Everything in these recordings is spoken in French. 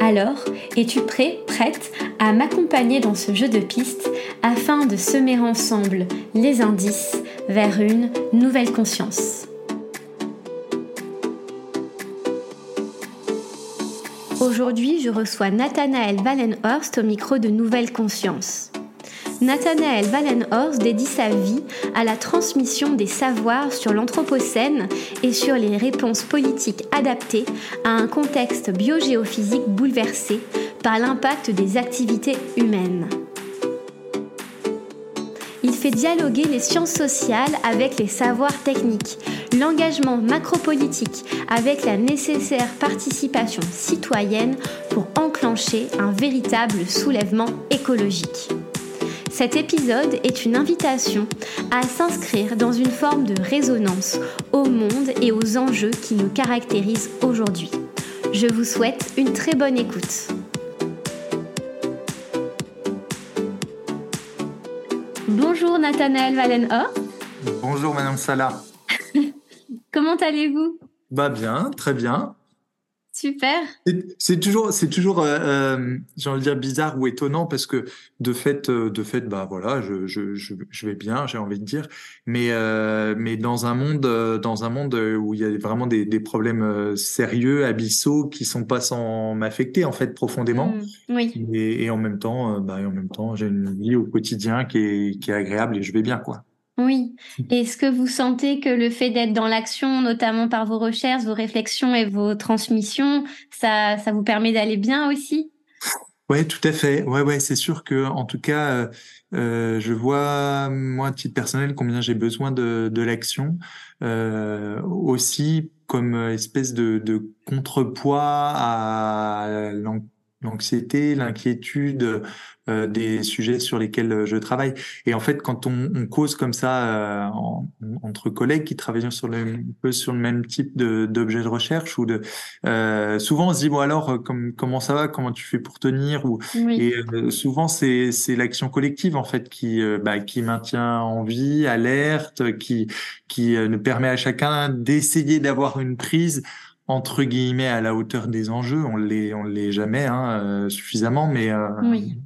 Alors, es-tu prêt, prête à m'accompagner dans ce jeu de pistes afin de semer ensemble les indices vers une nouvelle conscience? Aujourd'hui, je reçois Nathanaël Wallenhorst au micro de Nouvelle Conscience. Nathanaël Wallenhorst dédie sa vie à la transmission des savoirs sur l'Anthropocène et sur les réponses politiques adaptées à un contexte biogéophysique bouleversé par l'impact des activités humaines. Il fait dialoguer les sciences sociales avec les savoirs techniques, l'engagement macropolitique avec la nécessaire participation citoyenne pour enclencher un véritable soulèvement écologique. Cet épisode est une invitation à s'inscrire dans une forme de résonance au monde et aux enjeux qui nous caractérisent aujourd'hui. Je vous souhaite une très bonne écoute. Bonjour Nathanaël Valenhor. Bonjour Madame Salah. Comment allez-vous? Bah bien, très bien. Super. C'est toujours, c'est toujours, euh, euh, j'ai envie de dire bizarre ou étonnant parce que de fait, euh, de fait, bah voilà, je, je, je, je vais bien, j'ai envie de dire, mais euh, mais dans un monde, dans un monde où il y a vraiment des, des problèmes sérieux, abyssaux, qui sont pas sans m'affecter en fait profondément. Mmh, oui. Et, et, en même temps, bah et en même temps, j'ai une vie au quotidien qui est qui est agréable et je vais bien quoi. Oui. Est-ce que vous sentez que le fait d'être dans l'action, notamment par vos recherches, vos réflexions et vos transmissions, ça, ça vous permet d'aller bien aussi? Ouais, tout à fait. Ouais, ouais, c'est sûr que, en tout cas, euh, euh je vois moi, à titre personnel, combien j'ai besoin de, de l'action, euh, aussi comme espèce de, de contrepoids à l'anxiété, l'inquiétude euh, des sujets sur lesquels euh, je travaille. Et en fait, quand on, on cause comme ça euh, entre collègues qui travaillent sur le un peu sur le même type d'objet de, recherche ou de euh, souvent on se dit bon alors comme, comment ça va, comment tu fais pour tenir? Ou et souvent c'est c'est l'action collective en fait qui bah, qui maintient en vie, alerte, qui qui nous permet à chacun d'essayer d'avoir une prise entre guillemets à la hauteur des enjeux. On l'est, on l'est jamais hein, euh, suffisamment, mais euh, oui.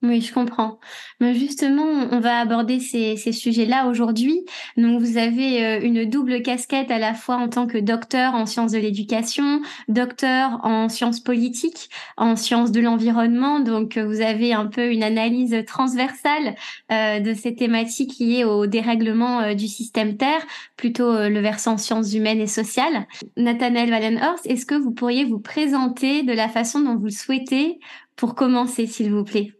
Oui, je comprends. Mais justement, on va aborder ces, ces sujets-là aujourd'hui. Donc, vous avez euh, une double casquette à la fois en tant que docteur en sciences de l'éducation, docteur en sciences politiques, en sciences de l'environnement. Donc, vous avez un peu une analyse transversale euh, de ces thématiques liées au dérèglement euh, du système Terre, plutôt euh, le versant sciences humaines et sociales. Nathanaël Wallenhorst, est-ce que vous pourriez vous présenter de la façon dont vous le souhaitez pour commencer, s'il vous plaît?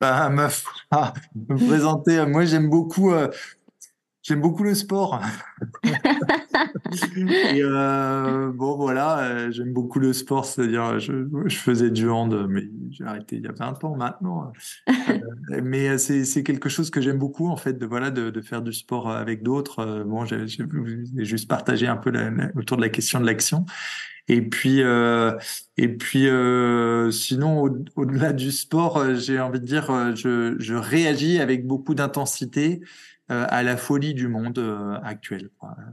Bah, me, ah, me présenter. Moi, j'aime beaucoup, euh, j'aime beaucoup le sport. et euh, bon, voilà, euh, j'aime beaucoup le sport, c'est-à-dire, je, je, faisais du hand, mais j'ai arrêté il y a 20 ans maintenant. Euh, mais c'est, c'est quelque chose que j'aime beaucoup, en fait, de voilà, de, de faire du sport avec d'autres. Bon, j'ai, j'ai juste partagé un peu la, la, autour de la question de l'action. Et puis, euh, et puis, euh, sinon, au, au-delà du sport, euh, j'ai envie de dire, je, je réagis avec beaucoup d'intensité euh, à la folie du monde euh, actuel.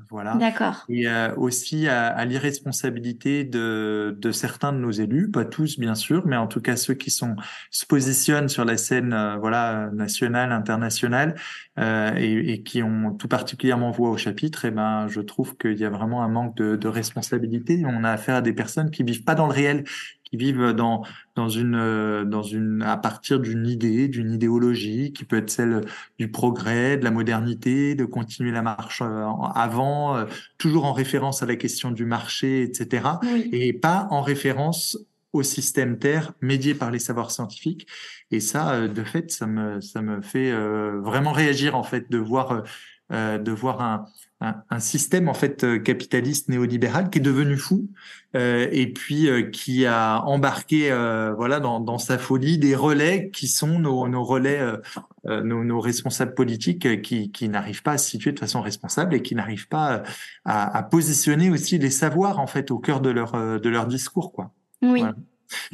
Voilà. D'accord. Et euh, aussi à, à l'irresponsabilité de, de certains de nos élus, pas tous bien sûr, mais en tout cas ceux qui sont se positionnent sur la scène voilà nationale, internationale et, et, qui ont tout particulièrement voix au chapitre. Et ben, je trouve qu'il y a vraiment un manque de, de responsabilité. On a affaire à des personnes qui vivent pas dans le réel, qui vivent dans dans une dans une à partir d'une idée, d'une idéologie qui peut être celle du progrès, de la modernité, de continuer la marche euh, avant, euh, toujours en référence à la question du marché, etc. Oui. Et pas en référence au système Terre médié par les savoirs scientifiques. Et ça, euh, de fait, ça me ça me fait vraiment réagir en fait de voir de voir un, un, système en fait capitaliste néolibéral qui est devenu fou et puis qui a embarqué voilà dans, dans, sa folie des relais qui sont nos, nos relais nos, nos, responsables politiques qui, qui n'arrivent pas à se situer de façon responsable et qui n'arrivent pas à, à, positionner aussi les savoirs en fait au cœur de leur de leur discours quoi. Oui.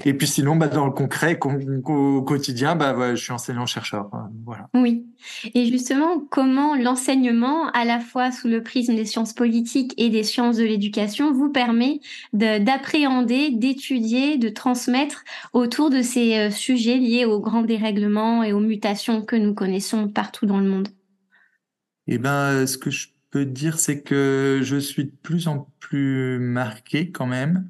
Et puis sinon, bah, dans le concret, au quotidien, bah, je suis enseignant-chercheur. Voilà. Oui. Et justement, comment l'enseignement, à la fois sous le prisme des sciences politiques et des sciences de l'éducation, vous permet d'appréhender, d'étudier, de transmettre autour de ces euh, sujets liés aux grands dérèglements et aux mutations que nous connaissons partout dans le monde? Eh ben, ce que je peux dire, c'est que je suis de plus en plus marqué quand même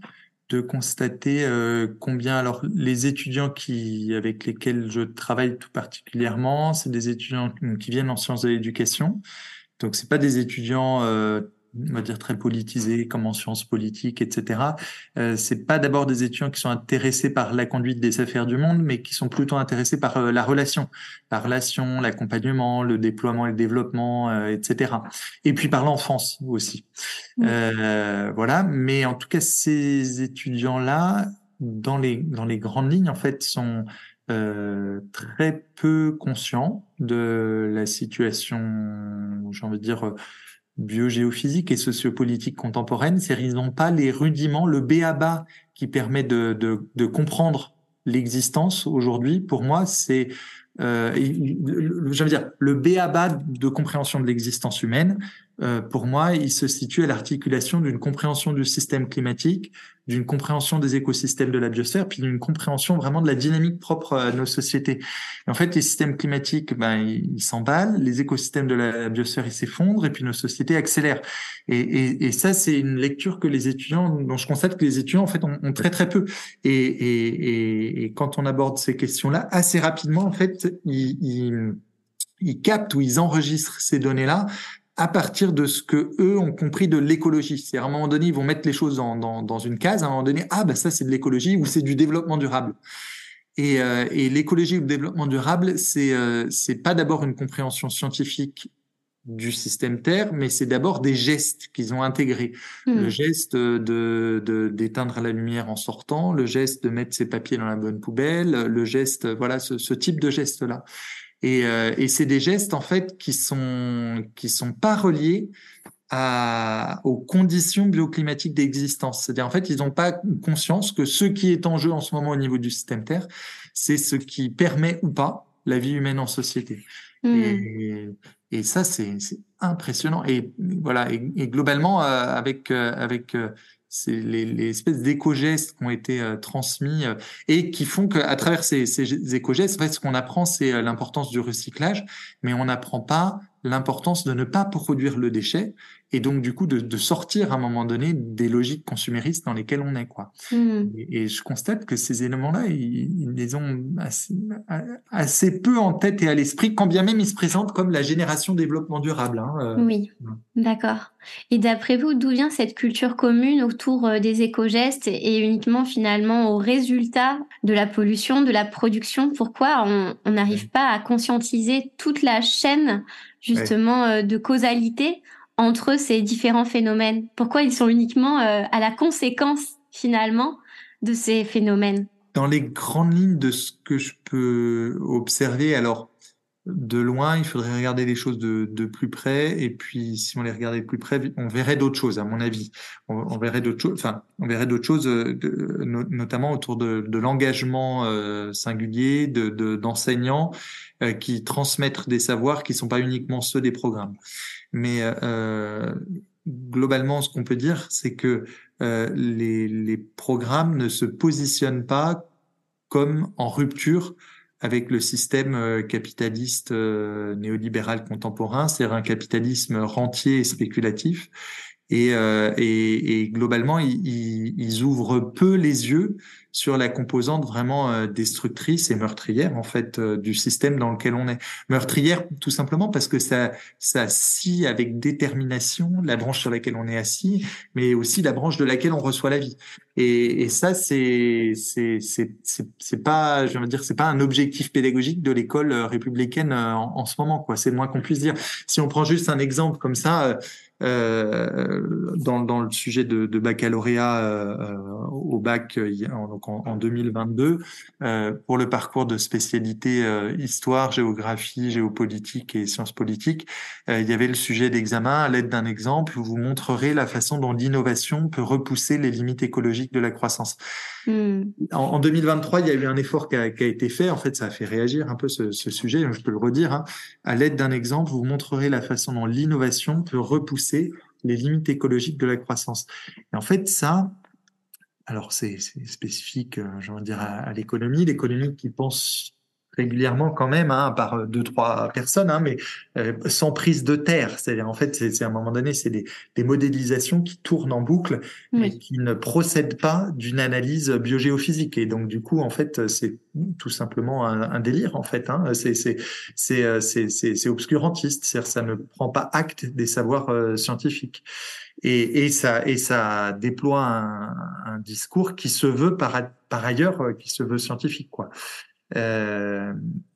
de constater euh, combien alors les étudiants qui avec lesquels je travaille tout particulièrement, c'est des étudiants qui viennent en sciences de l'éducation. Donc c'est pas des étudiants euh, on va dire très politisés comme en sciences politiques, etc. Euh, c'est pas d'abord des étudiants qui sont intéressés par la conduite des affaires du monde, mais qui sont plutôt intéressés par euh, la relation, la relation, l'accompagnement, le déploiement et le développement, euh, etc. Et puis par l'enfance aussi. Euh, voilà. Mais en tout cas, ces étudiants-là, dans les dans les grandes lignes, en fait, sont très peu conscients de la situation, j'ai envie de dire biogéophysique et sociopolitique contemporaine, c'est ils n'ont pas les rudiments, le béaba qui permet de, de, comprendre l'existence aujourd'hui. Pour moi, c'est euh, veux dire, le béaba de compréhension de l'existence humaine, euh, pour moi, il se situe à l'articulation d'une compréhension du système climatique, d'une compréhension des écosystèmes de la biosphère, puis d'une compréhension vraiment de la dynamique propre à nos sociétés. En fait, les systèmes climatiques, ben, ils s'emballent, les écosystèmes de la biosphère, ils s'effondrent, et puis nos sociétés accélèrent. Et, et, et ça, c'est une lecture que les étudiants, dont je constate que les étudiants, en fait, ont, très très peu. Et, et, quand on aborde ces questions-là, assez rapidement, en fait, ils ils captent ou ils enregistrent ces données-là à partir de ce que eux ont compris de l'écologie. C'est à un moment donné, ils vont mettre les choses dans, dans, dans une case. À un moment donné, ah ben ça c'est de l'écologie ou c'est du développement durable. Et, euh, et l'écologie ou le développement durable, c'est euh, c'est pas d'abord une compréhension scientifique du système Terre, mais c'est d'abord des gestes qu'ils ont intégrés. Hmm. Le geste de d'éteindre la lumière en sortant, le geste de mettre ses papiers dans la bonne poubelle, le geste, voilà, ce, ce type de geste-là. Et, euh, et c'est des gestes en fait qui sont qui sont pas reliés à, aux conditions bioclimatiques d'existence. C'est-à-dire en fait ils n'ont pas conscience que ce qui est en jeu en ce moment au niveau du système Terre, c'est ce qui permet ou pas la vie humaine en société. Mmh. Et, et, ça c'est impressionnant. Et voilà. Et, globalement euh, avec euh, avec c'est les, les, espèces d'éco-gestes qui ont été euh, transmis euh, et qui font qu'à travers ces, ces éco-gestes, en fait, ce qu'on apprend, c'est euh, l'importance du recyclage, mais on n'apprend pas l'importance de ne pas produire le déchet et donc du coup de, de, sortir à un moment donné des logiques consuméristes dans lesquelles on est quoi. Hmm. Et, je constate que ces éléments-là, ils, les ont assez, assez, peu en tête et à l'esprit, quand bien même ils se présentent comme la génération développement durable. Hein, euh. oui, d'accord. Et d'après vous, d'où vient cette culture commune autour euh, des éco-gestes et uniquement finalement au résultat de la pollution, de la production? Pourquoi on n'arrive pas à conscientiser toute la chaîne justement euh, de causalité entre ces différents phénomènes. Pourquoi ils sont uniquement euh, à la conséquence finalement de ces phénomènes? Dans les grandes lignes de ce que je peux observer, alors de loin, il faudrait regarder les choses de, de, plus près. Et puis, si on les regardait de plus près, on verrait d'autres choses, à mon avis. On, verrait d'autres choses. Enfin, on verrait d'autres choses, euh, notamment autour de, de l'engagement euh, singulier de d'enseignants euh, qui transmettent des savoirs qui sont pas uniquement ceux des programmes. Mais euh, globalement, ce qu'on peut dire, c'est que les, les programmes ne se positionnent pas comme en rupture avec le système euh, capitaliste euh, néolibéral contemporain, c'est-à-dire un capitalisme rentier et spéculatif. Et, euh, et, et, globalement, ils, ils, ouvrent peu les yeux sur la composante vraiment euh, destructrice et meurtrière en fait euh, du système dans lequel on est. Meurtrière tout simplement parce que ça ça scie avec détermination la branche sur laquelle on est assis, mais aussi la branche de laquelle on reçoit la vie. Et, et ça c'est c'est c'est c'est pas je veux dire c'est pas un objectif pédagogique de l'école républicaine en, en, ce moment quoi. C'est le moins qu'on puisse dire. Si on prend juste un exemple comme ça euh, dans, dans, le sujet de, de baccalauréat euh, au bac en, donc en, en 2022 euh, pour le parcours de spécialité euh, histoire, géographie, géopolitique et sciences politiques. Euh, il y avait le sujet d'examen à l'aide d'un exemple où vous montrerez la façon dont l'innovation peut repousser les limites écologiques de la croissance. Hmm. En, 2023, il y a eu un effort qui a, qui a, été fait. En fait, ça a fait réagir un peu ce, ce sujet. Je peux le redire. Hein. À l'aide d'un exemple, vous montrerez la façon dont l'innovation peut repousser les limites écologiques de la croissance. Et en fait, ça, alors c'est spécifique, euh, dire, à l'économie. L'économie qui pense régulièrement quand même, hein, par euh, deux trois personnes, hein, mais euh, sans prise de terre. C'est-à-dire en fait, c'est à un moment donné, c'est des, des, modélisations qui tournent en boucle, mais qui ne procèdent pas d'une analyse biogéophysique. Et donc du coup, en fait, c'est tout simplement un, un, délire. En fait, hein. c'est c'est c'est euh, c'est obscurantiste. C'est-à-dire ça ne prend pas acte des savoirs euh, scientifiques. Et, et, ça et ça déploie un, un discours qui se veut par par ailleurs, qui se veut scientifique, quoi. Euh,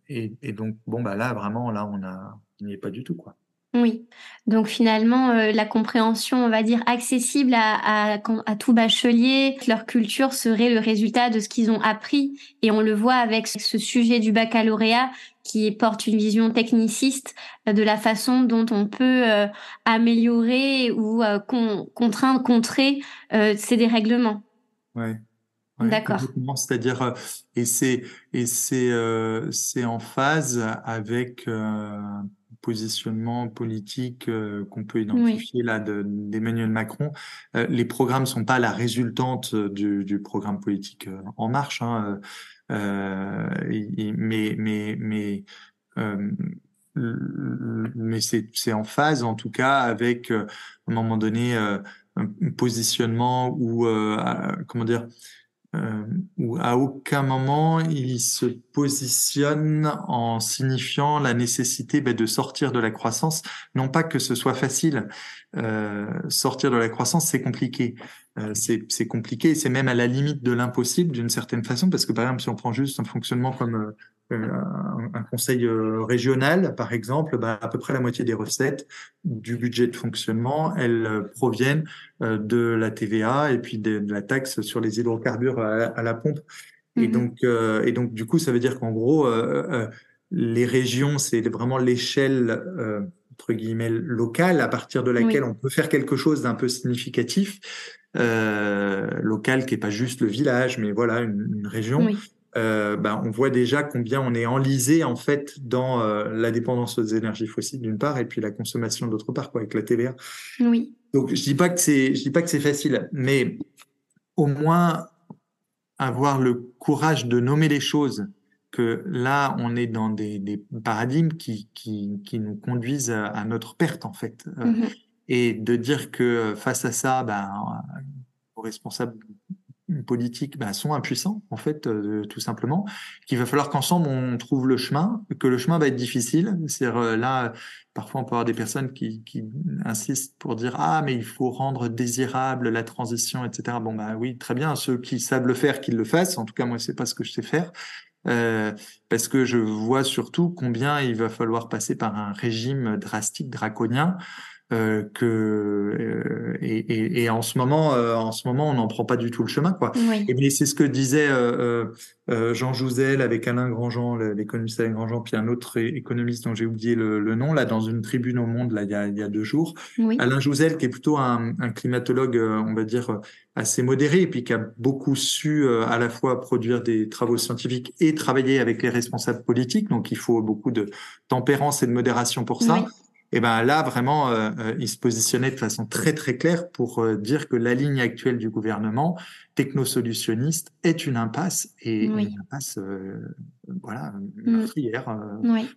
et, et, donc, bon, bah là, vraiment, là, on a, n'y est pas du tout, quoi. Oui, donc finalement, euh, la compréhension, on va dire, accessible à, à, à, tout bachelier, leur culture serait le résultat de ce qu'ils ont appris. Et on le voit avec ce sujet du baccalauréat qui porte une vision techniciste de la façon dont on peut euh, améliorer ou euh, con, contraindre, contrer ces dérèglements. Ouais. D'accord. C'est-à-dire, euh, et c'est et c'est euh, c'est en phase avec euh, positionnement politique euh, qu'on peut identifier là d'Emmanuel Macron. Euh, les programmes sont pas la résultante du, du programme politique En Marche, hein, mais mais mais mais c'est c'est en phase en tout cas avec à un moment donné un positionnement ou comment dire euh, où à aucun moment il se positionne en signifiant la nécessité ben, de sortir de la croissance. Non pas que ce soit facile, euh, sortir de la croissance c'est compliqué. Euh, c'est compliqué, c'est même à la limite de l'impossible d'une certaine façon, parce que par exemple si on prend juste un fonctionnement comme euh, un, conseil euh, régional, par exemple, bah, à peu près la moitié des recettes du budget de fonctionnement, elles euh, proviennent de la TVA et puis de, la taxe sur les hydrocarbures à, la pompe. Et mhm. donc, et donc, du coup, ça veut dire qu'en gros, les régions, c'est vraiment l'échelle entre guillemets locale à partir de laquelle on peut faire quelque chose d'un peu significatif. Euh, local qui est pas juste le village, mais voilà une, une région. Oui euh, ben, on voit déjà combien on est enlisé en fait dans euh, la dépendance aux énergies fossiles d'une part et puis la consommation d'autre part quoi avec la TVA. Oui. Donc je dis pas que c'est je dis pas que c'est facile, mais au moins avoir le courage de nommer les choses que là on est dans des, des paradigmes qui, qui, qui nous conduisent à, notre perte en fait euh, mm-hmm. et de dire que face à ça ben aux responsables politiques bah, sont impuissants, en fait, euh, tout simplement, qu'il va falloir qu'ensemble on trouve le chemin, que le chemin va être difficile. C'est euh, là, parfois on peut avoir des personnes qui, qui, insistent pour dire ah mais il faut rendre désirable la transition, etc. Bon bah oui, très bien, ceux qui savent le faire, qu'ils le fassent. En tout cas, moi, c'est pas ce que je sais faire. Euh, parce que je vois surtout combien il va falloir passer par un régime drastique, draconien, que euh, et, et, et, en ce moment, euh, en ce moment, on n'en prend pas du tout le chemin, quoi. Oui. Et c'est ce que disait euh, Jean Jouzel avec Alain Grandjean, l'économiste Alain Grandjean, puis un autre économiste dont j'ai oublié le, le, nom là dans une tribune au Monde là il y a, il y a deux jours. Oui. Alain Jouzel qui est plutôt un, un, climatologue, on va dire assez modéré, et puis qui a beaucoup su à la fois produire des travaux scientifiques et travailler avec les responsables politiques. Donc il faut beaucoup de tempérance et de modération pour ça. Oui et ben là vraiment euh, euh, il se positionnait de façon très très claire pour euh, dire que la ligne actuelle du gouvernement technosolutionniste est une impasse et une impasse voilà mm. meurtrière. Oui.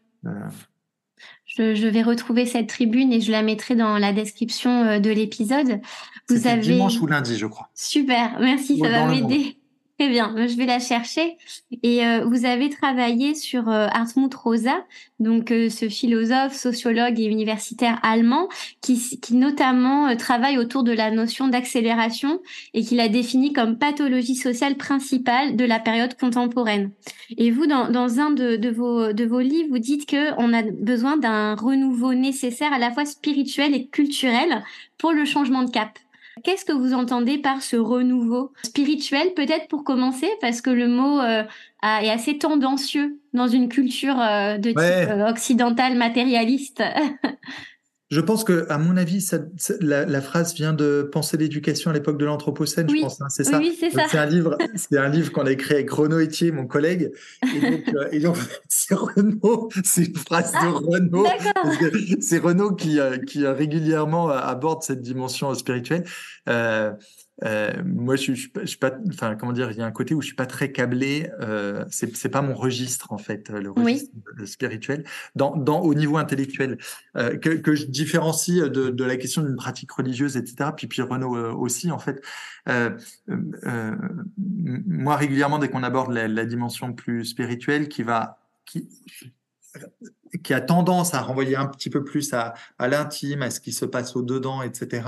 Je, je, vais retrouver cette tribune et je la mettrai dans la description de l'épisode. Vous avez dimanche ou lundi, je crois. Super, merci, ça va m'aider. Très bien, je vais la chercher. Et euh, vous avez travaillé sur euh, Hartmut Rosa, donc euh, ce philosophe, sociologue et universitaire allemand, qui, qui notamment euh, travaille autour de la notion d'accélération et qui l'a définie comme pathologie sociale principale de la période contemporaine. Et vous, dans, dans un de, de, vos, de vos livres, vous dites que on a besoin d'un renouveau nécessaire à la fois spirituel et culturel pour le changement de cap. Qu'est-ce que vous entendez par ce renouveau spirituel, peut-être pour commencer, parce que le mot euh, est assez tendancieux dans une culture euh, de type euh, occidentale matérialiste? Je pense que, à mon avis, ça, la, la, phrase vient de Penser l'éducation à l'époque de l'Anthropocène, je pense. Hein, c'est ça. Oui, c'est ça. C'est un livre, c'est un livre qu'on a écrit avec Renaud Etier, mon collègue. Et donc, euh, donc c'est Renaud, c'est une phrase de ah, Renaud. C'est Renaud qui, euh, qui euh, régulièrement aborde cette dimension spirituelle. Euh, euh, moi, je, je, je, suis pas, enfin, comment dire, il y a un côté où je suis pas très câblé. Euh, c'est, c'est pas mon registre en fait, le registre spirituel, dans, dans au niveau intellectuel, euh, que, que je différencie de, de la question d'une pratique religieuse, etc. Puis puis Renaud euh, aussi, en fait. Euh, euh, moi, régulièrement, dès qu'on aborde la, la, dimension plus spirituelle, qui va, qui qui a tendance à renvoyer un petit peu plus à, à l'intime, à ce qui se passe au dedans, etc.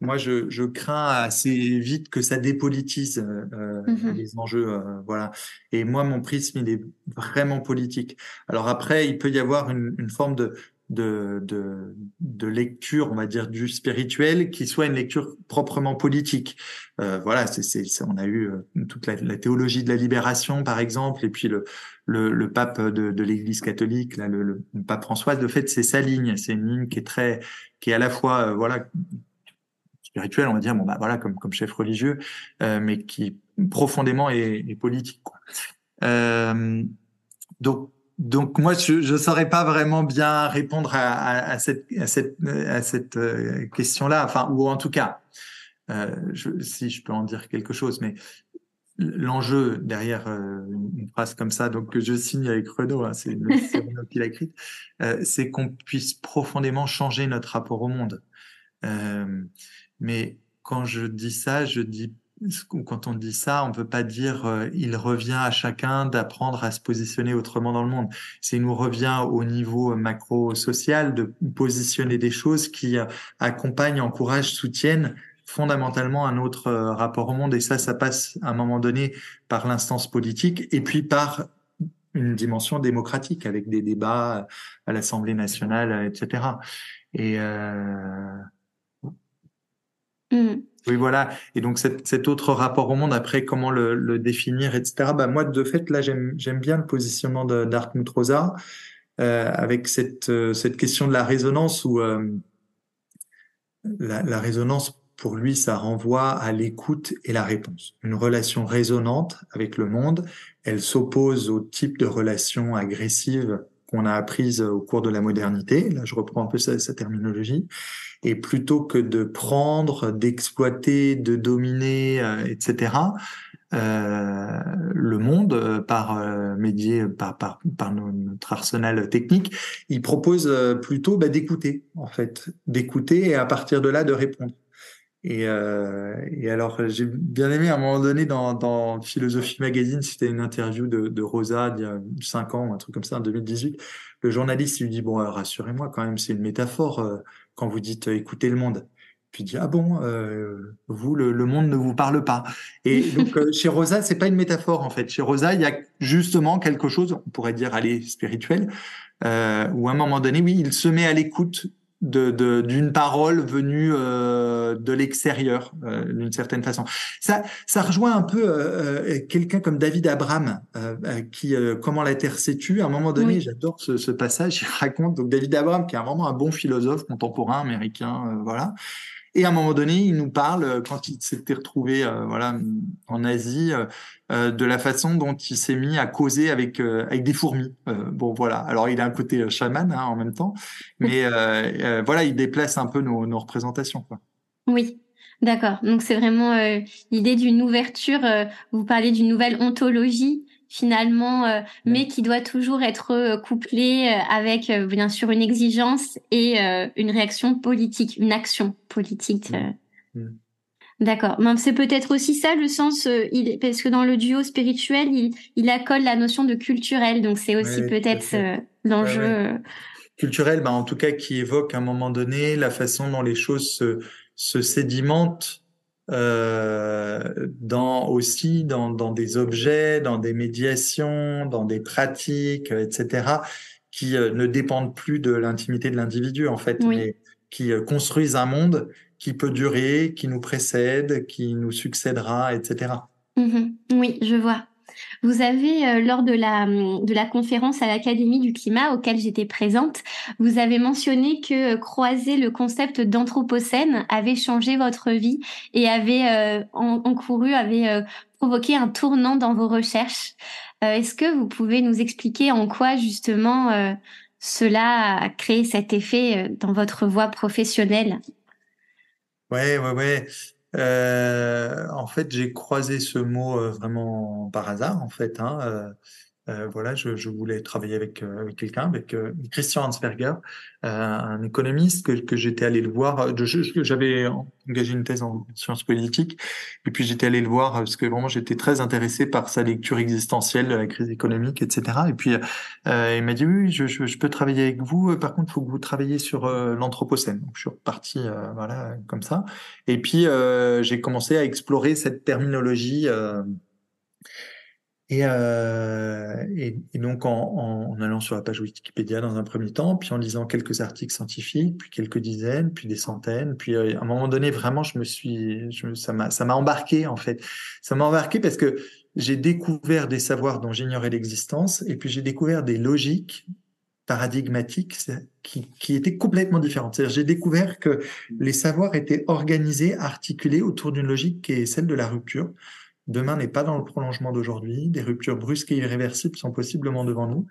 Moi, je, je crains assez vite que ça dépolitise euh, mm-hmm. les enjeux, euh, voilà. Et moi, mon prisme, il est vraiment politique. Alors après, il peut y avoir une, une forme de, de, lecture, on va dire, du spirituel, qui soit une lecture proprement politique. Euh, voilà, c'est, on a eu euh, toute la, théologie de la libération, par exemple, et puis le, pape de, l'Église catholique, là, le, pape François, de fait, c'est sa ligne. C'est une ligne qui est très, qui est à la fois, euh, voilà, spirituelle, on va dire, bon bah voilà, comme comme chef religieux, mais qui profondément est, politique. Donc donc moi, je ne saurais pas vraiment bien répondre à, à, à cette, à cette, cette euh, question-là, enfin, ou en tout cas, euh, je, si je peux en dire quelque chose, mais l'enjeu derrière euh, une phrase comme ça, donc que je signe avec Renaud, hein, c'est Renaud qui l'a écrite, euh, c'est qu'on puisse profondément changer notre rapport au monde. Mais quand je dis ça, je dis quand on dit ça, on ne peut pas dire euh, il revient à chacun d'apprendre à se positionner autrement dans le monde. C'est nous revient au niveau macro-social de positionner des choses qui euh, accompagnent, encouragent, soutiennent fondamentalement un autre euh, rapport au monde. Et ça, ça passe à un moment donné par l'instance politique et puis par une dimension démocratique avec des débats à l'Assemblée nationale, etc. Et euh... Mmh. Oui, voilà. Et donc cet, autre rapport au monde, après, comment le, définir, etc. Bah, moi, de fait, là, j'aime bien le positionnement d'Artmut Rosa euh, avec cette, euh, cette question de la résonance où euh, la, la, résonance, pour lui, ça renvoie à l'écoute et la réponse. Une relation résonante avec le monde, elle s'oppose au type de relation agressive qu'on a apprise au cours de la modernité. Là, je reprends un peu sa, sa terminologie. Et plutôt que de prendre, d'exploiter, de dominer, euh, etc., euh, le monde euh, par euh, par par, par notre arsenal technique, il propose plutôt bah, d'écouter en fait, d'écouter et à partir de là de répondre. Et, euh, et alors j'ai bien aimé à un moment donné dans, dans Philosophie Magazine, c'était une interview de, de Rosa il y a cinq ans, un truc comme ça, en 2018. Le journaliste lui dit bon rassurez-moi quand même, c'est une métaphore quand vous dites euh, écoutez le monde. Puis il dit ah bon euh, vous le, le, monde ne vous parle pas et donc euh, chez Rosa c'est pas une métaphore en fait chez Rosa il y a justement quelque chose on pourrait dire aller spirituel euh, où à un moment donné oui il se met à l'écoute de d'une parole venue euh, de l'extérieur euh, d'une certaine façon. Ça ça rejoint un peu euh, euh quelqu'un comme David Abraham euh, euh, qui comment la terre s'est tue à un moment donné, oui. j'adore ce, ce, passage, il raconte donc David Abraham qui est vraiment un bon philosophe contemporain américain voilà et à un moment donné, il nous parle, euh, quand il s'était retrouvé euh, voilà, en Asie, euh, de la façon dont il s'est mis à causer avec, avec des fourmis. Bon, voilà. Alors, il a un côté chaman hein, en même temps, mais voilà, il déplace un peu nos, nos représentations. Quoi. Oui, D'accord. Donc c'est vraiment l'idée d'une ouverture. vous parlez d'une nouvelle ontologie finalement, euh, mais qui doit toujours être euh, couplé avec bien sûr une exigence et une réaction politique, une action politique. D'accord. C'est peut-être aussi ça le sens, il, parce que dans le duo spirituel, il, il accole la notion de culturel, donc c'est aussi peut-être l'enjeu. Culturel, bah, en tout cas, qui évoque à un moment donné la façon dont les choses se, se sédimentent euh, dans aussi dans, dans des objets, dans des médiations, dans des pratiques, etc., qui euh, ne dépendent plus de l'intimité de l'individu en fait, mais qui euh, construisent un monde qui peut durer, qui nous précède, qui nous succédera, etc. Mmh oui, je vois. Vous avez, euh, lors de la, de la conférence à l'Académie du climat auquel j'étais présente, vous avez mentionné que euh, croiser le concept d'anthropocène avait changé votre vie et avait euh, encouru, avait provoqué un tournant dans vos recherches. Est-ce que vous pouvez nous expliquer en quoi justement cela a créé cet effet dans votre voie professionnelle? Ouais, ouais, ouais. Euh, en fait, j'ai croisé ce mot euh, vraiment par hasard, en fait. Hein, euh, euh, voilà, je, je, voulais travailler avec, euh, quelqu'un, avec euh, Christian Hansberger, un économiste que, que j'étais allé le voir. J'avais engagé une thèse en sciences politiques, et puis j'étais allé le voir parce que vraiment j'étais très intéressé par sa lecture existentielle de la crise économique, etc. Et puis il m'a dit oui, je, je, peux travailler avec vous. Par contre, il faut que vous travailliez sur l'anthropocène. Donc je suis reparti, voilà, comme ça. Et puis j'ai commencé à explorer cette terminologie. Et, euh, et, donc en, allant sur la page Wikipédia dans un premier temps, puis en lisant quelques articles scientifiques, puis quelques dizaines, puis des centaines, puis euh, à un moment donné vraiment je me suis, je, ça m'a, embarqué en fait, ça m'a embarqué parce que j'ai découvert des savoirs dont j'ignorais l'existence, et puis j'ai découvert des logiques paradigmatiques qui, qui étaient complètement différentes. J'ai découvert que les savoirs étaient organisés, articulés autour d'une logique qui est celle de la rupture. Demain n'est pas dans le prolongement d'aujourd'hui. Des ruptures brusques et irréversibles sont possiblement devant nous.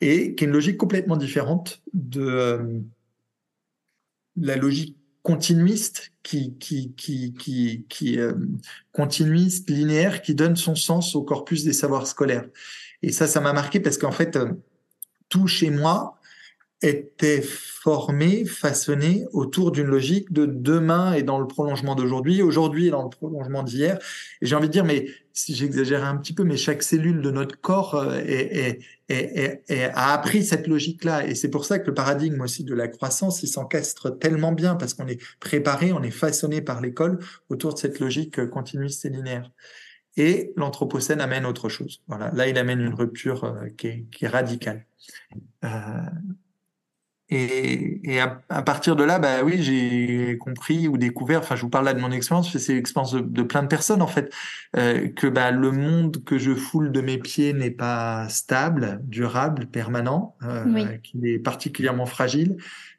Et qui est une logique complètement différente de euh, la logique continuiste qui, qui, qui, qui, qui euh, continuiste, linéaire, qui donne son sens au corpus des savoirs scolaires. Et ça, ça m'a marqué parce qu'en fait, euh, tout chez moi était formé, façonné autour d'une logique de demain et dans le prolongement d'aujourd'hui, aujourd'hui et dans le prolongement d'hier. Et j'ai envie de dire, mais si j'exagère un petit peu, mais chaque cellule de notre corps euh, est, est, est, a appris cette logique-là. Et c'est pour ça que le paradigme aussi de la croissance, il s'encastre tellement bien parce qu'on est préparé, on est façonné par l'école autour de cette logique continuiste et linéaire. Et l'anthropocène amène autre chose. Voilà. Là, il amène une rupture euh, qui, est, qui radicale. Euh, et, et à, à, partir de là, bah oui, j'ai compris ou découvert. Enfin, je vous parle là de mon expérience, c'est l'expérience de, de, plein de personnes en fait, euh, que bah, le monde que je foule de mes pieds n'est pas stable, durable, permanent, euh, qu'il est particulièrement fragile.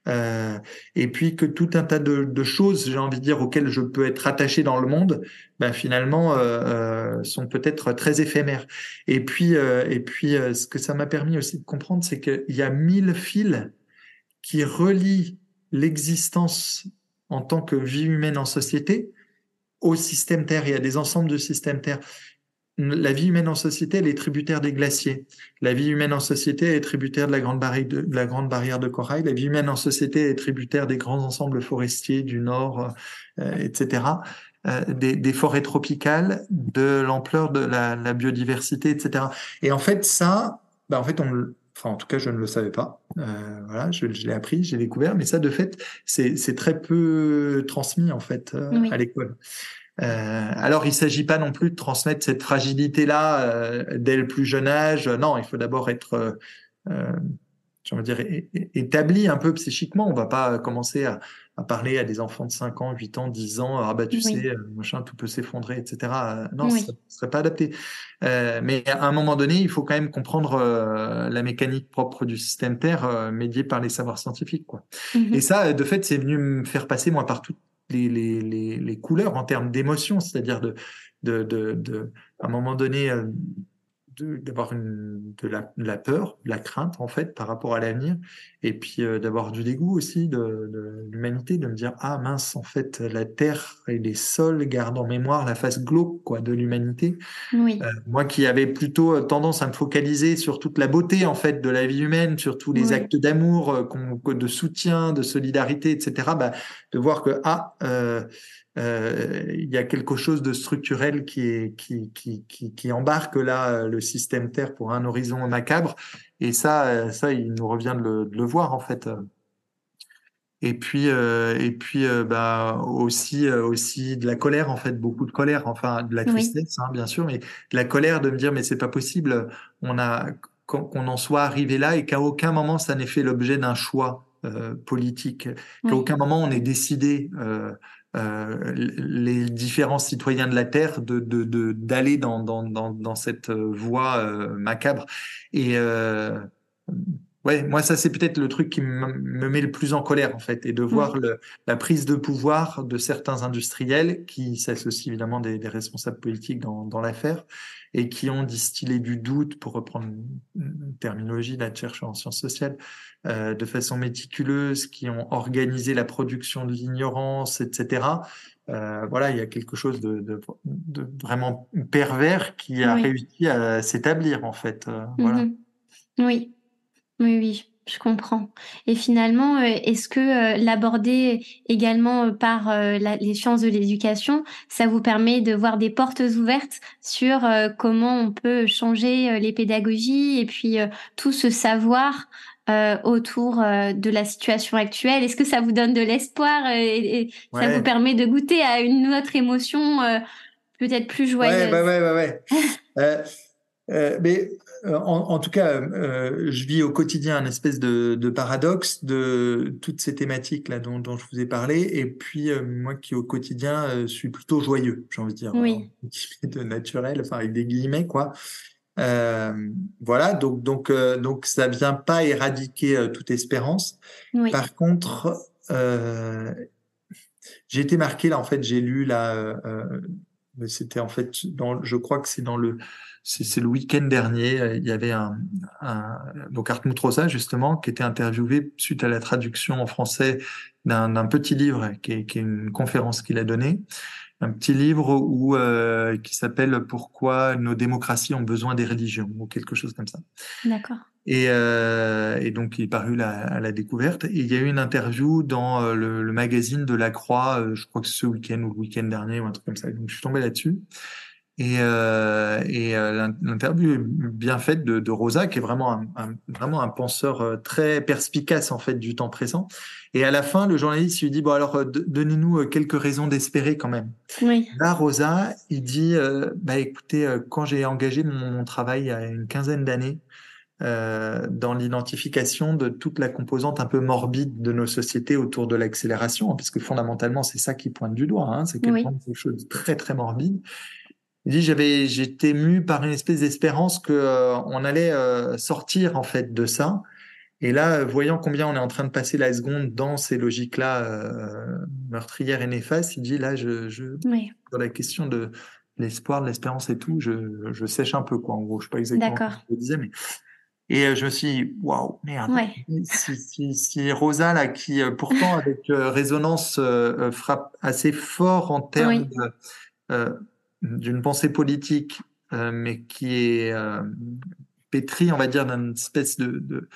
Euh, et puis que tout un tas de, de choses, j'ai envie de dire, auxquelles je peux être attaché dans le monde, bah, finalement, euh, sont peut-être très éphémères. Et puis, euh, et puis, ce que ça m'a permis aussi de comprendre, c'est qu'il y a mille fils qui relie l'existence en tant que vie humaine en société au système Terre. Y a des ensembles de systèmes Terre. La vie humaine en société, elle est tributaire des glaciers. La vie humaine en société est tributaire de la grande barrière de, corail. La vie humaine en société est tributaire des grands ensembles forestiers du Nord, euh, etc. Euh, des, des, forêts tropicales, de l'ampleur de la, la, biodiversité, etc. Et en fait, ça, bah en fait, on, Enfin, en tout cas, je ne le savais pas. Euh, voilà, je, je l'ai appris, j'ai découvert, mais ça, de fait, c'est très peu transmis en fait euh, à l'école. Euh, alors, il s'agit pas non plus de transmettre cette fragilité-là euh, dès le plus jeune âge. Non, il faut d'abord être, euh, je dire, établi un peu psychiquement. On va pas commencer à, à parler à des enfants de 5 ans, 8 ans, 10 ans, ah bah tu sais, euh, machin, tout peut s'effondrer, etc. Euh, non, ça ne serait pas adapté. Euh, mais à un moment donné, il faut quand même comprendre euh, la mécanique propre du système Terre, euh, médiée par les savoirs scientifiques. Quoi. Mmh Et ça, de fait, c'est venu me faire passer, moi, par toutes les, les, les, les couleurs en termes d'émotion, c'est-à-dire de, de, de, de, à un moment donné d'avoir de, la, de la peur, de la crainte en fait par rapport à l'avenir, et puis euh, d'avoir du dégoût aussi de, de l'humanité, de me dire ah mince en fait la terre et les sols gardent en mémoire la face glauque quoi de l'humanité. Oui. Euh, moi qui avais plutôt tendance à me focaliser sur toute la beauté en fait de la vie humaine, sur tous les actes d'amour, euh, de soutien, de solidarité, etc. Bah, de voir que ah euh, euh, il y a quelque chose de structurel qui, est, qui, qui, qui, qui, embarque là le système Terre pour un horizon macabre. Et ça, ça, il nous revient de le, de le voir en fait. Et puis, euh, et puis, euh, bah aussi, euh, aussi de la colère en fait, beaucoup de colère, enfin de la tristesse, hein, bien sûr, mais de la colère de me dire mais c'est pas possible. On a qu'on en soit arrivé là et qu'à aucun moment ça n'ait fait l'objet d'un choix politique, qu'à aucun moment on ait décidé euh, les différents citoyens de la Terre de d'aller de, dans, dans, dans, dans, cette voie euh, macabre. Et euh, ouais, moi ça c'est peut-être le truc qui me met le plus en colère en fait, et de voir le, la prise de pouvoir de certains industriels qui s'associent évidemment des, des, responsables politiques dans, dans l'affaire et qui ont distillé du doute, pour reprendre une terminologie de chercheur en sciences sociales, euh, de façon méticuleuse, qui ont organisé la production de l'ignorance, etc. Euh, voilà, il y a quelque chose de, de, de vraiment pervers qui a réussi à s'établir en fait. Euh, voilà. Mm-hmm. Oui, oui, oui. Je comprends. Et finalement, euh, est-ce que euh, l'aborder également euh, par les sciences de l'éducation, ça vous permet de voir des portes ouvertes sur comment on peut changer les pédagogies et puis tout ce savoir autour de la situation actuelle? Est-ce que ça vous donne de l'espoir et, ça vous permet de goûter à une autre émotion peut-être plus joyeuse? Ouais, ouais, ouais, ouais. Euh, mais en, en, tout cas, euh, je vis au quotidien un espèce de, de, paradoxe de toutes ces thématiques là dont, dont, je vous ai parlé, et puis euh, moi qui au quotidien euh, suis plutôt joyeux, j'ai envie de dire, oui. de naturel, enfin avec des guillemets quoi. voilà, donc donc donc ça vient pas éradiquer toute espérance. Oui. Par contre, j'ai été marqué là en fait, j'ai lu là, c'était en fait dans, je crois que c'est dans le c'est le week-end dernier, euh, il y avait un, un donc Hartmut Rosa justement qui était interviewé suite à la traduction en français d'un petit livre qui est, qui est une conférence qu'il a donnée, un petit livre où euh, qui s'appelle Pourquoi nos démocraties ont besoin des religions ou quelque chose comme ça. D'accord. Et, euh, et, donc il est paru la, à la découverte. Et il y a eu une interview dans euh, le, le magazine de la Croix, euh, je crois que c'est ce week-end ou le week-end dernier ou un truc comme ça. Donc je suis tombé là-dessus. Et, euh, et euh, l'interview bien faite de, de, Rosa, qui est vraiment un, un, vraiment un penseur euh, très perspicace en fait du temps présent. Et à la fin, le journaliste lui dit bon alors donnez-nous quelques raisons d'espérer quand même. Oui. Là, Rosa, il dit bah écoutez, quand j'ai engagé mon, mon, travail il y a une quinzaine d'années dans l'identification de toute la composante un peu morbide de nos sociétés autour de l'accélération, hein, parce que fondamentalement c'est ça qui pointe du doigt, hein, c'est quelque chose de très très morbide. Il dit j'avais j'étais mu par une espèce d'espérance que euh, on allait euh, sortir en fait de ça. Et là, voyant combien on est en train de passer la seconde dans ces logiques-là euh, meurtrières et néfastes, il dit là, je, je oui. sur la question de l'espoir, de l'espérance et tout, je, je sèche un peu quoi. En gros, je sais pas exactement ce que je disais, mais et euh, je me suis dit, waouh, merde. Ouais. Si, si, si, Rosa, là, qui pourtant avec résonance frappe assez fort en termes oui. de, d'une pensée politique, euh, mais qui est euh, pétrie, on va dire, d'une espèce de, de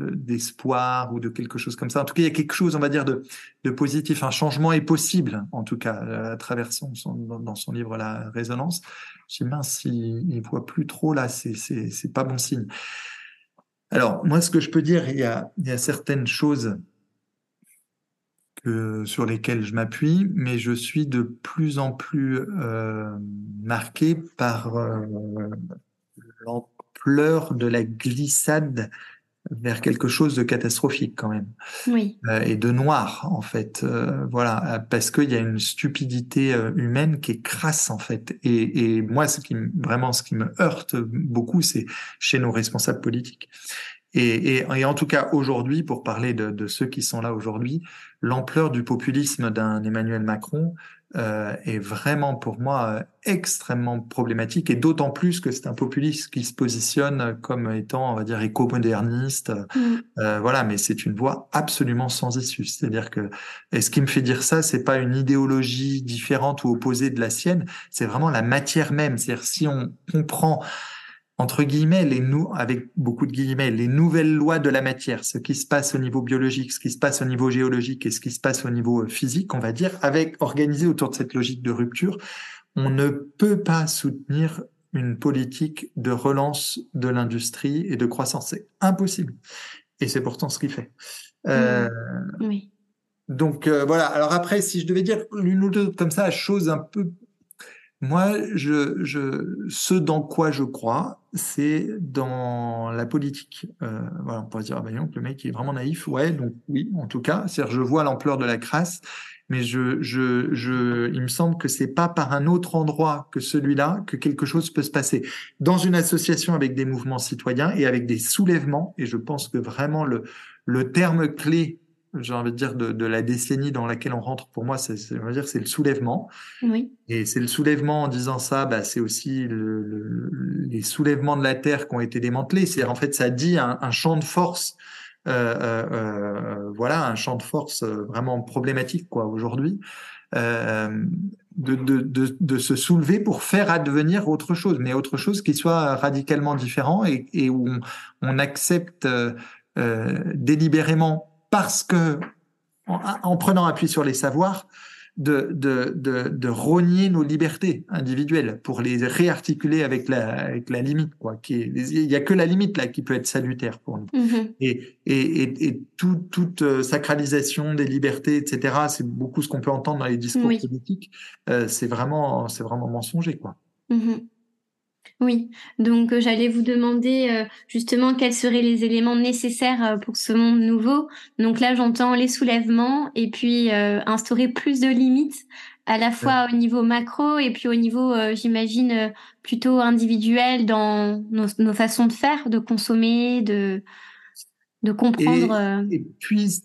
d'espoir ou de quelque chose comme ça. En tout cas, il y a quelque chose, on va dire, de, de positif. Un changement est possible, en tout cas, à travers son, son dans son livre La Résonance. Je dis, mince, il, il voit plus trop là, c'est pas bon signe. Alors, moi, ce que je peux dire, il y a, il y a certaines choses que, sur lesquels je m'appuie, mais je suis de plus en plus euh, marqué par euh, l'ampleur de la glissade vers quelque chose de catastrophique quand même. Oui. euh, et de noir en fait. Euh, voilà. Parce qu'il y a une stupidité euh, humaine qui est crasse en fait. Et, et moi ce qui vraiment ce qui me heurte beaucoup c'est chez nos responsables politiques et, et, et, en tout cas, aujourd'hui, pour parler de, de, ceux qui sont là aujourd'hui, l'ampleur du populisme d'un Emmanuel Macron euh, est vraiment pour moi euh, extrêmement problématique et d'autant plus que c'est un populiste qui se positionne comme étant, on va dire, éco-moderniste. Mm. Euh, voilà, mais c'est une voie absolument sans issue. C'est-à-dire que, et ce qui me fait dire ça, c'est pas une idéologie différente ou opposée de la sienne, c'est vraiment la matière même. C'est-à-dire si on comprend entre guillemets, les nous, avec beaucoup de guillemets, les nouvelles lois de la matière, ce qui se passe au niveau biologique, ce qui se passe au niveau géologique et ce qui se passe au niveau euh, physique, on va dire, avec organisé autour de cette logique de rupture, on ne peut pas soutenir une politique de relance de l'industrie et de croissance. C'est impossible. Et c'est pourtant ce qu'il fait. Euh, oui. Donc euh, voilà. Alors après, si je devais dire l'une ou deux comme ça, chose un peu moi, je, je, ce dans quoi je crois, c'est dans la politique. Euh, voilà, on pourrait dire, ah ben le mec est vraiment naïf. Ouais, donc oui, en tout cas, c'est-à-dire je vois l'ampleur de la crasse, mais je, je, je, il me semble que c'est pas par un autre endroit que celui-là que quelque chose peut se passer. Dans une association avec des mouvements citoyens et avec des soulèvements, et je pense que vraiment le, le terme clé j'ai envie de dire, de, de, la décennie dans laquelle on rentre, pour moi, c'est, on va dire, c'est le soulèvement. Oui. Et c'est le soulèvement en disant ça, bah, c'est aussi le, le, les soulèvements de la terre qui ont été démantelés. C'est en fait, ça dit un, un champ de force, euh, euh, euh voilà, un champ de force euh, vraiment problématique quoi aujourd'hui. Euh, de, de, de, de, se soulever pour faire advenir autre chose, mais autre chose qui soit radicalement différent et, et où on, on accepte euh, délibérément parce que, en, prenant appui sur les savoirs, de, de, de, de, rogner nos libertés individuelles pour les réarticuler avec la, avec la limite. Quoi, qui il n'y a que la limite là qui peut être salutaire pour nous. Mm-hmm. Et, et, et, tout, toute euh, sacralisation des libertés, etc., c'est beaucoup ce qu'on peut entendre dans les discours politiques. Euh, c'est vraiment, c'est vraiment mensonger. Quoi. Mm-hmm. Oui, donc euh, j'allais vous demander euh, justement quels seraient les éléments nécessaires euh, pour ce monde nouveau. Donc là, j'entends les soulèvements et puis instaurer plus de limites à la fois au niveau macro et puis au niveau, j'imagine, plutôt individuel dans nos, façons de faire, de consommer, de de comprendre. Et, puis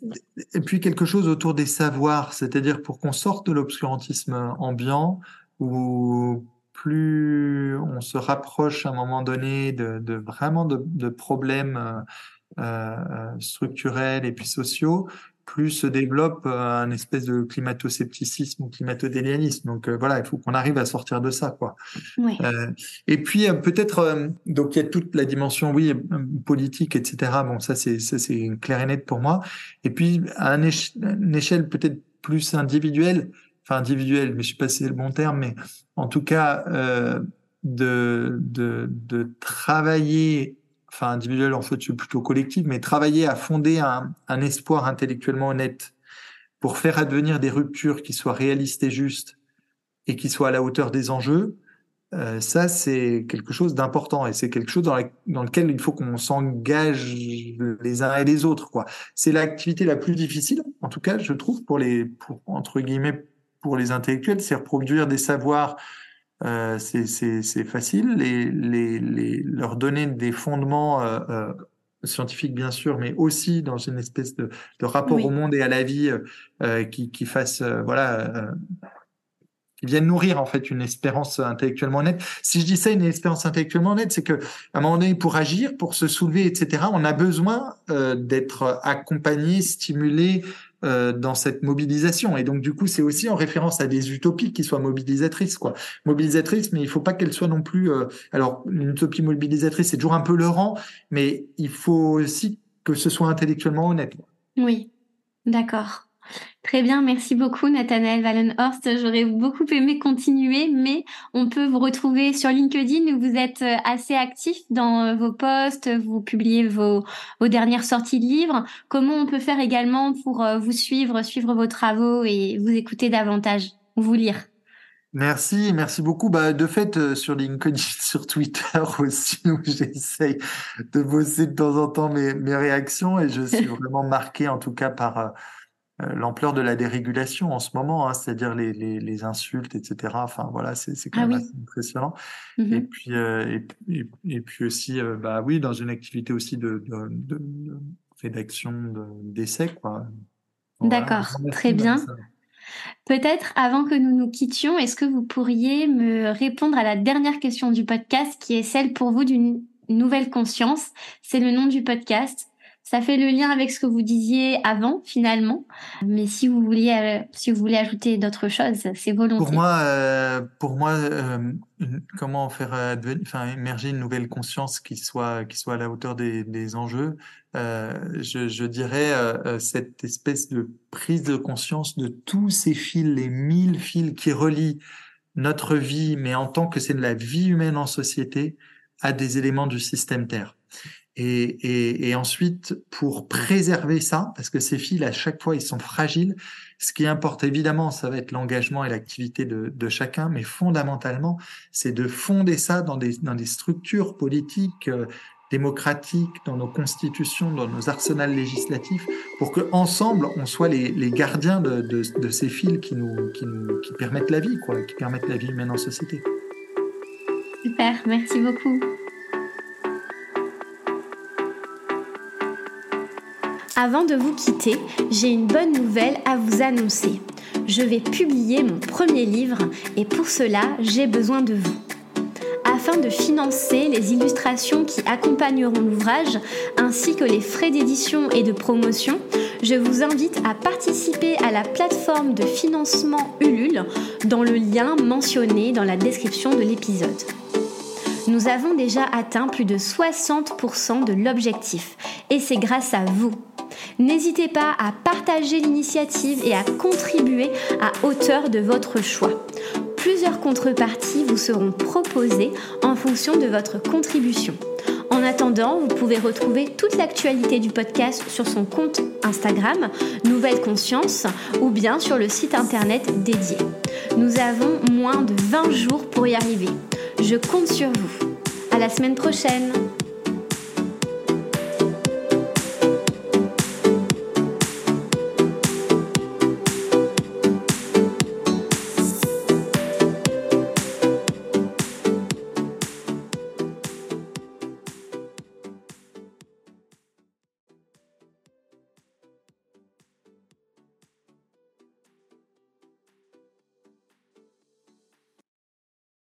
et puis quelque chose autour des savoirs, c'est-à-dire pour qu'on sorte de l'obscurantisme ambiant ou plus on se rapproche à un moment donné de, de vraiment de, de problèmes euh, euh, structurels et puis sociaux, plus se développe euh, un espèce de climato-scepticisme ou climato-délianisme. Donc euh, voilà, il faut qu'on arrive à sortir de ça, quoi. Oui. Euh, et puis peut-être, donc il y a toute la dimension, oui, politique, etc. Bon, ça c'est ça c'est clair et net pour moi. Et puis à une échelle peut-être plus individuelle, enfin individuel, mais je sais pas si c'est le bon terme, mais en tout cas euh, de, de, de travailler, enfin individuel en fait je plutôt collectif, mais travailler à fonder un, un espoir intellectuellement honnête pour faire advenir des ruptures qui soient réalistes et justes et qui soient à la hauteur des enjeux, euh, ça c'est quelque chose d'important et c'est quelque chose dans, dans, lequel il faut qu'on s'engage les uns et les autres quoi. C'est l'activité la plus difficile, en tout cas je trouve pour les pour entre guillemets pour les intellectuels, c'est reproduire des savoirs, euh, c'est facile, les, les, les, leur donner des fondements euh, euh, scientifiques bien sûr, mais aussi dans une espèce de, de rapport au monde et à la vie euh, qui, qui fasse voilà qui viennent nourrir en fait une espérance intellectuellement honnête. Si je dis ça, une espérance intellectuellement honnête, c'est que à un moment donné, pour agir, pour se soulever, etc., on a besoin d'être accompagné, stimulé, euh, dans cette mobilisation. Et donc, du coup, c'est aussi en référence à des utopies qui soient mobilisatrices, quoi. Mobilisatrices, mais il faut pas qu'elles soient non plus. Euh, alors, une utopie mobilisatrice, c'est toujours un peu le rang, mais il faut aussi que ce soit intellectuellement honnête. Oui, d'accord. Très bien, merci beaucoup Nathanaël Wallenhorst. J'aurais beaucoup aimé continuer, mais on peut vous retrouver sur LinkedIn où vous êtes euh, assez actif dans euh, vos posts, vous publiez vos, vos dernières sorties de livres. Comment on peut faire également pour euh, vous suivre, suivre vos travaux et vous écouter davantage, vous lire? Merci, merci beaucoup. Bah, de fait, sur LinkedIn, sur Twitter aussi, où j'essaye de bosser de temps en temps mes, mes réactions et je suis vraiment marqué, en tout cas, par euh, l'ampleur de la dérégulation en ce moment, hein, c'est-à-dire les, les, les, insultes, etc. Enfin voilà, c'est quand ah même assez impressionnant. Et puis euh, et, et, puis aussi, euh, bah oui, dans une activité aussi de, de, de rédaction d'essais, quoi. D'accord, très bien. Peut-être avant que nous nous quittions, est-ce que vous pourriez me répondre à la dernière question du podcast qui est celle pour vous d'une nouvelle conscience C'est le nom du podcast. Ça fait le lien avec ce que vous disiez avant, finalement. Mais si vous vouliez, euh, si vous voulez ajouter d'autres choses, c'est volontiers. Pour moi, euh, pour moi, euh, comment faire émerger une nouvelle conscience qui soit, qui soit à la hauteur des, des enjeux je, je, dirais cette espèce de prise de conscience de tous ces fils, les mille fils qui relient notre vie, mais en tant que c'est de la vie humaine en société, à des éléments du système Terre. Et, ensuite, pour préserver ça, parce que ces fils, à chaque fois, ils sont fragiles, ce qui importe évidemment, ça va être l'engagement et l'activité de, chacun, mais fondamentalement, c'est de fonder ça dans des, structures politiques euh, démocratiques, dans nos constitutions, dans nos arsenals législatifs, pour que ensemble, on soit les, gardiens de, ces fils qui qui nous qui permettent la vie, quoi, qui permettent la vie humaine en société. Super, merci beaucoup. Avant de vous quitter, j'ai une bonne nouvelle à vous annoncer. Je vais publier mon premier livre et pour cela, j'ai besoin de vous. Afin de financer les illustrations qui accompagneront l'ouvrage ainsi que les frais d'édition et de promotion, je vous invite à participer à la plateforme de financement Ulule dans le lien mentionné dans la description de l'épisode. Nous avons déjà atteint plus de 60% de l'objectif et c'est grâce à vous N'hésitez pas à partager l'initiative et à contribuer à hauteur de votre choix. Plusieurs contreparties vous seront proposées en fonction de votre contribution. En attendant, vous pouvez retrouver toute l'actualité du podcast sur son compte Instagram, Nouvelle Conscience, ou bien sur le site internet dédié. Nous avons moins de 20 jours pour y arriver. Je compte sur vous. À la semaine prochaine!